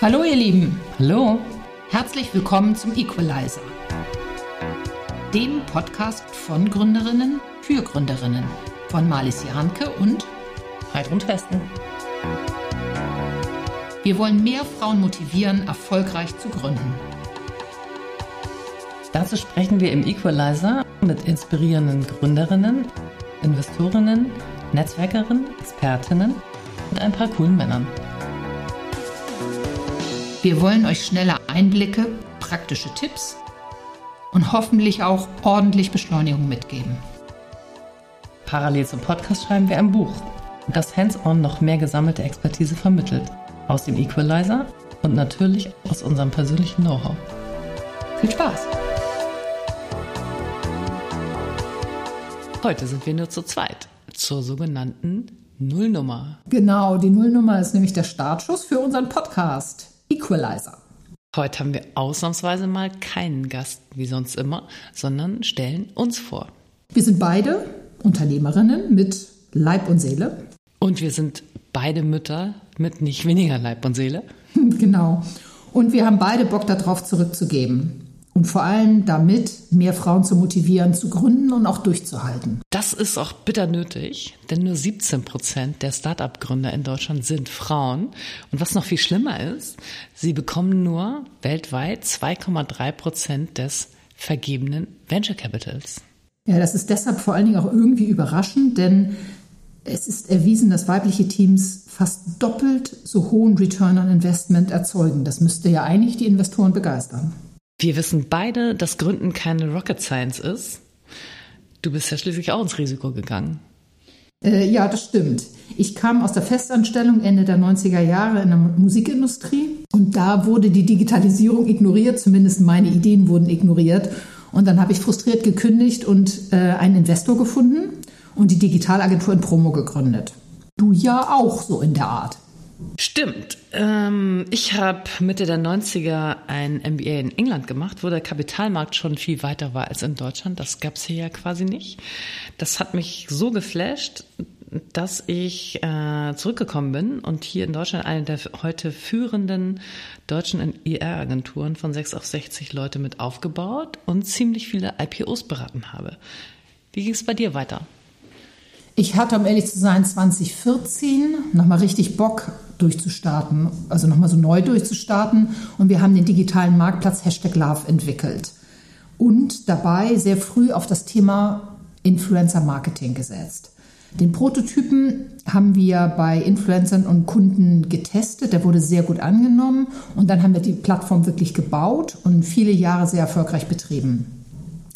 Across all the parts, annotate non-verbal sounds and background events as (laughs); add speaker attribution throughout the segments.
Speaker 1: Hallo ihr Lieben,
Speaker 2: Hallo.
Speaker 1: herzlich willkommen zum Equalizer, dem Podcast von Gründerinnen für Gründerinnen von Marlies Jahnke und
Speaker 2: Heidrun Westen.
Speaker 1: wir wollen mehr Frauen motivieren, erfolgreich zu gründen.
Speaker 2: Dazu sprechen wir im Equalizer mit inspirierenden Gründerinnen, Investorinnen, Netzwerkerinnen, Expertinnen und ein paar coolen Männern.
Speaker 1: Wir wollen euch schnelle Einblicke, praktische Tipps und hoffentlich auch ordentlich Beschleunigung mitgeben.
Speaker 2: Parallel zum Podcast schreiben wir ein Buch, das hands-on noch mehr gesammelte Expertise vermittelt. Aus dem Equalizer und natürlich aus unserem persönlichen Know-how.
Speaker 1: Viel Spaß!
Speaker 2: Heute sind wir nur zu zweit zur sogenannten Nullnummer.
Speaker 1: Genau, die Nullnummer ist nämlich der Startschuss für unseren Podcast Equalizer.
Speaker 2: Heute haben wir ausnahmsweise mal keinen Gast wie sonst immer, sondern stellen uns vor.
Speaker 1: Wir sind beide Unternehmerinnen mit Leib und Seele.
Speaker 2: Und wir sind beide Mütter mit nicht weniger Leib und Seele. (laughs)
Speaker 1: Genau. Und wir haben beide Bock darauf zurückzugeben. Und vor allem damit, mehr Frauen zu motivieren, zu gründen und auch durchzuhalten.
Speaker 2: Das ist auch bitter nötig, denn nur 17 Prozent der Start-up-Gründer in Deutschland sind Frauen. Und was noch viel schlimmer ist, sie bekommen nur weltweit 2,3 Prozent des vergebenen Venture Capitals.
Speaker 1: Ja, das ist deshalb vor allen Dingen auch irgendwie überraschend, denn es ist erwiesen, dass weibliche Teams fast doppelt so hohen Return on Investment erzeugen. Das müsste ja eigentlich die Investoren begeistern.
Speaker 2: Wir wissen beide, dass Gründen keine Rocket Science ist. Du bist ja schließlich auch ins Risiko gegangen.
Speaker 1: Äh, ja, das stimmt. Ich kam aus der Festanstellung Ende der 90er Jahre in der Musikindustrie und da wurde die Digitalisierung ignoriert, zumindest meine Ideen wurden ignoriert. Und dann habe ich frustriert gekündigt und äh, einen Investor gefunden und die Digitalagentur in Promo gegründet. Du ja auch so in der Art.
Speaker 2: Stimmt. Ähm, ich habe Mitte der 90er ein MBA in England gemacht, wo der Kapitalmarkt schon viel weiter war als in Deutschland. Das gab's hier ja quasi nicht. Das hat mich so geflasht, dass ich äh, zurückgekommen bin und hier in Deutschland eine der heute führenden deutschen IR-Agenturen von 6 auf 60 Leute mit aufgebaut und ziemlich viele IPOs beraten habe. Wie ging es bei dir weiter?
Speaker 1: Ich hatte, um ehrlich zu sein, 2014 nochmal richtig Bock durchzustarten, also nochmal so neu durchzustarten. Und wir haben den digitalen Marktplatz Hashtag Love entwickelt. Und dabei sehr früh auf das Thema Influencer Marketing gesetzt. Den Prototypen haben wir bei Influencern und Kunden getestet. Der wurde sehr gut angenommen. Und dann haben wir die Plattform wirklich gebaut und viele Jahre sehr erfolgreich betrieben.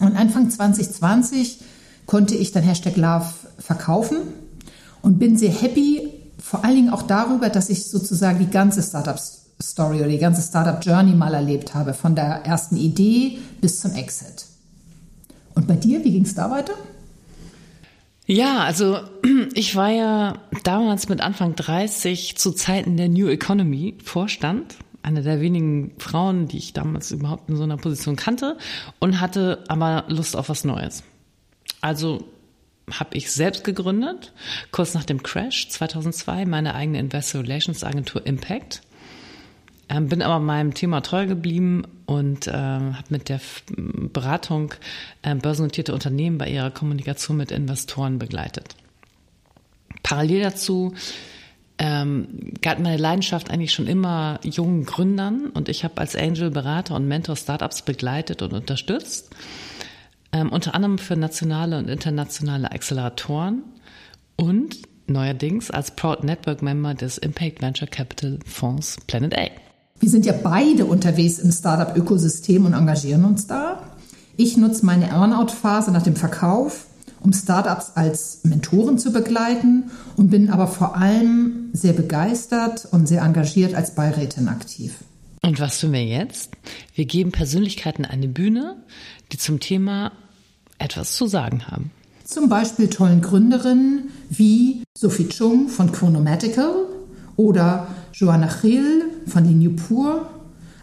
Speaker 1: Und Anfang 2020 konnte ich dann Hashtag Love verkaufen und bin sehr happy, vor allen Dingen auch darüber, dass ich sozusagen die ganze Startup-Story oder die ganze Startup-Journey mal erlebt habe, von der ersten Idee bis zum Exit. Und bei dir, wie ging es da weiter?
Speaker 2: Ja, also (clears throat) ich war ja damals mit Anfang 30 zu Zeiten der New Economy Vorstand, eine der wenigen Frauen, die ich damals überhaupt in so einer Position kannte und hatte aber Lust auf was Neues. Also habe ich selbst gegründet, kurz nach dem Crash 2002, meine eigene Investor Relations Agentur Impact. Ähm, bin aber meinem Thema treu geblieben und ähm, habe mit der Beratung ähm, börsennotierte Unternehmen bei ihrer Kommunikation mit Investoren begleitet. Parallel dazu ähm, galt meine Leidenschaft eigentlich schon immer jungen Gründern und ich habe als Angel Berater und Mentor Startups begleitet und unterstützt ähm, unter anderem für nationale und internationale Acceleratoren und neuerdings als Proud Network Member des Impact Venture Capital Fonds Planet A.
Speaker 1: Wir sind ja beide unterwegs im Startup-Ökosystem und engagieren uns da. Ich nutze meine Earnout-Phase nach dem Verkauf, um Startups als Mentoren zu begleiten und bin aber vor allem sehr begeistert und sehr engagiert als Beirätin aktiv.
Speaker 2: Und was tun wir jetzt? Wir geben Persönlichkeiten eine Bühne, die zum Thema etwas zu sagen haben.
Speaker 1: Zum Beispiel tollen Gründerinnen wie Sophie Chung von Chronomatical oder Joanna Chill von Linew Pur,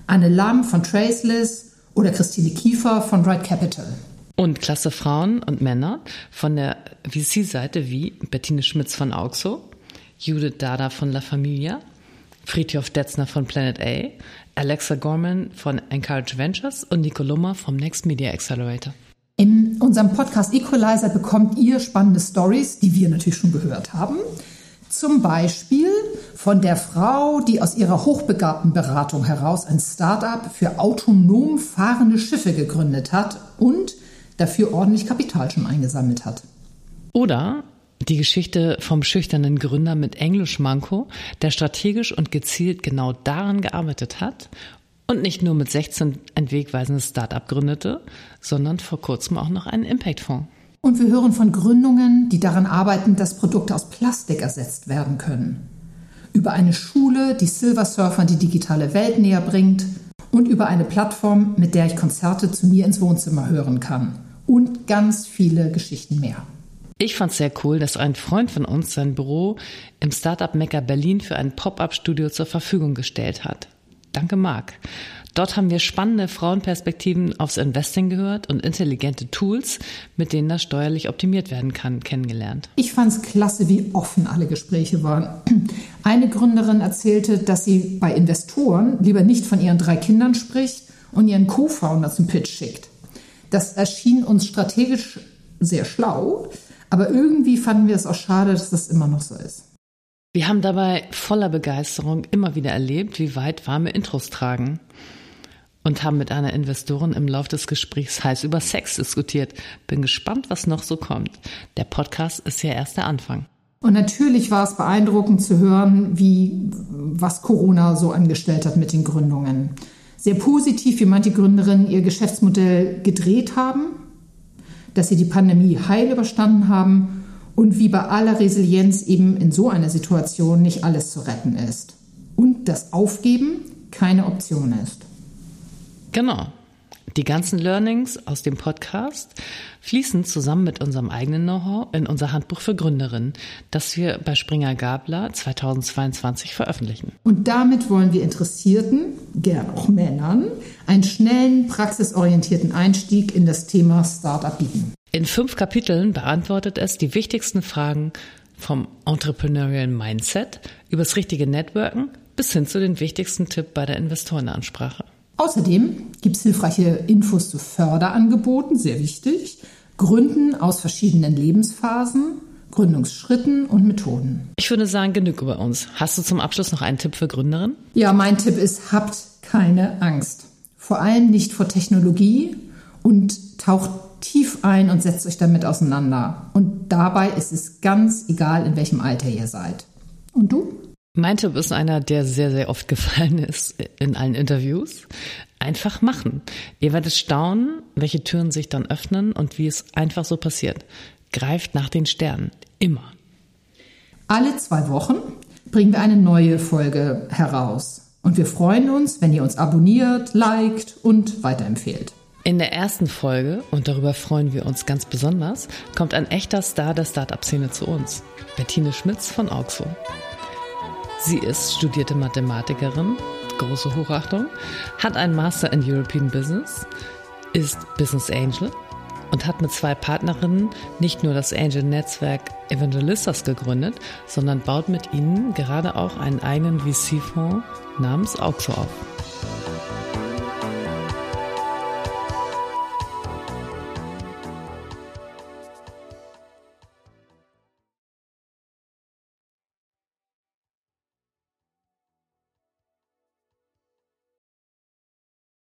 Speaker 1: Anne Lam von Traceless oder Christine Kiefer von Right Capital.
Speaker 2: Und klasse Frauen und Männer von der VC-Seite wie Bettine Schmitz von Auxo, Judith Dada von La Familia, Friedhof Detzner von Planet A, Alexa Gorman von Encourage Ventures und Nico Lummer vom Next Media Accelerator.
Speaker 1: Unserem Podcast Equalizer bekommt ihr spannende Stories, die wir natürlich schon gehört haben. Zum Beispiel von der Frau, die aus ihrer hochbegabten Beratung heraus ein Start-up für autonom fahrende Schiffe gegründet hat und dafür ordentlich Kapital schon eingesammelt hat.
Speaker 2: Oder die Geschichte vom schüchternen Gründer mit Englisch-Manko, der strategisch und gezielt genau daran gearbeitet hat und nicht nur mit 16 ein wegweisendes Start-up gründete, sondern vor kurzem auch noch einen Impact-Fonds.
Speaker 1: Und wir hören von Gründungen, die daran arbeiten, dass Produkte aus Plastik ersetzt werden können. Über eine Schule, die Silversurfern die digitale Welt näher bringt. Und über eine Plattform, mit der ich Konzerte zu mir ins Wohnzimmer hören kann. Und ganz viele Geschichten mehr.
Speaker 2: Ich fand es sehr cool, dass ein Freund von uns sein Büro im Startup Mecker Berlin für ein Pop-up-Studio zur Verfügung gestellt hat. Danke, Marc. Dort haben wir spannende Frauenperspektiven aufs Investing gehört und intelligente Tools, mit denen das steuerlich optimiert werden kann, kennengelernt.
Speaker 1: Ich fand es klasse, wie offen alle Gespräche waren. Eine Gründerin erzählte, dass sie bei Investoren lieber nicht von ihren drei Kindern spricht und ihren Co-Founder zum Pitch schickt. Das erschien uns strategisch sehr schlau, aber irgendwie fanden wir es auch schade, dass das immer noch so ist.
Speaker 2: Wir haben dabei voller Begeisterung immer wieder erlebt, wie weit warme Intros tragen und haben mit einer Investorin im Lauf des Gesprächs heiß über Sex diskutiert. Bin gespannt, was noch so kommt. Der Podcast ist ja erst der Anfang.
Speaker 1: Und natürlich war es beeindruckend zu hören, wie, was Corona so angestellt hat mit den Gründungen. Sehr positiv, wie manche Gründerinnen ihr Geschäftsmodell gedreht haben, dass sie die Pandemie heil überstanden haben und wie bei aller Resilienz eben in so einer Situation nicht alles zu retten ist. Und das Aufgeben keine Option ist.
Speaker 2: Genau. Die ganzen Learnings aus dem Podcast fließen zusammen mit unserem eigenen Know-how in unser Handbuch für Gründerinnen, das wir bei Springer Gabler 2022 veröffentlichen.
Speaker 1: Und damit wollen wir Interessierten, gern auch Männern, einen schnellen, praxisorientierten Einstieg in das Thema Startup bieten.
Speaker 2: In fünf Kapiteln beantwortet es die wichtigsten Fragen vom Entrepreneurial Mindset übers richtige Networken bis hin zu den wichtigsten Tipp bei der Investorenansprache.
Speaker 1: Außerdem gibt es hilfreiche Infos zu Förderangeboten, sehr wichtig, Gründen aus verschiedenen Lebensphasen, Gründungsschritten und Methoden.
Speaker 2: Ich würde sagen, genug über uns. Hast du zum Abschluss noch einen Tipp für Gründerinnen?
Speaker 1: Ja, mein Tipp ist, habt keine Angst. Vor allem nicht vor Technologie und taucht tief ein und setzt euch damit auseinander. Und dabei ist es ganz egal, in welchem Alter ihr seid. Und du?
Speaker 2: Mein Tipp ist einer, der sehr, sehr oft gefallen ist in allen Interviews. Einfach machen. Ihr werdet staunen, welche Türen sich dann öffnen und wie es einfach so passiert. Greift nach den Sternen. Immer.
Speaker 1: Alle zwei Wochen bringen wir eine neue Folge heraus. Und wir freuen uns, wenn ihr uns abonniert, liked und weiterempfehlt.
Speaker 2: In der ersten Folge, und darüber freuen wir uns ganz besonders, kommt ein echter Star der Startup-Szene zu uns. Bettine Schmitz von Auxo. Sie ist studierte Mathematikerin, große Hochachtung, hat einen Master in European Business, ist Business Angel und hat mit zwei Partnerinnen nicht nur das Angel-Netzwerk Evangelistas gegründet, sondern baut mit ihnen gerade auch einen eigenen VC-Fonds namens Auxo auf.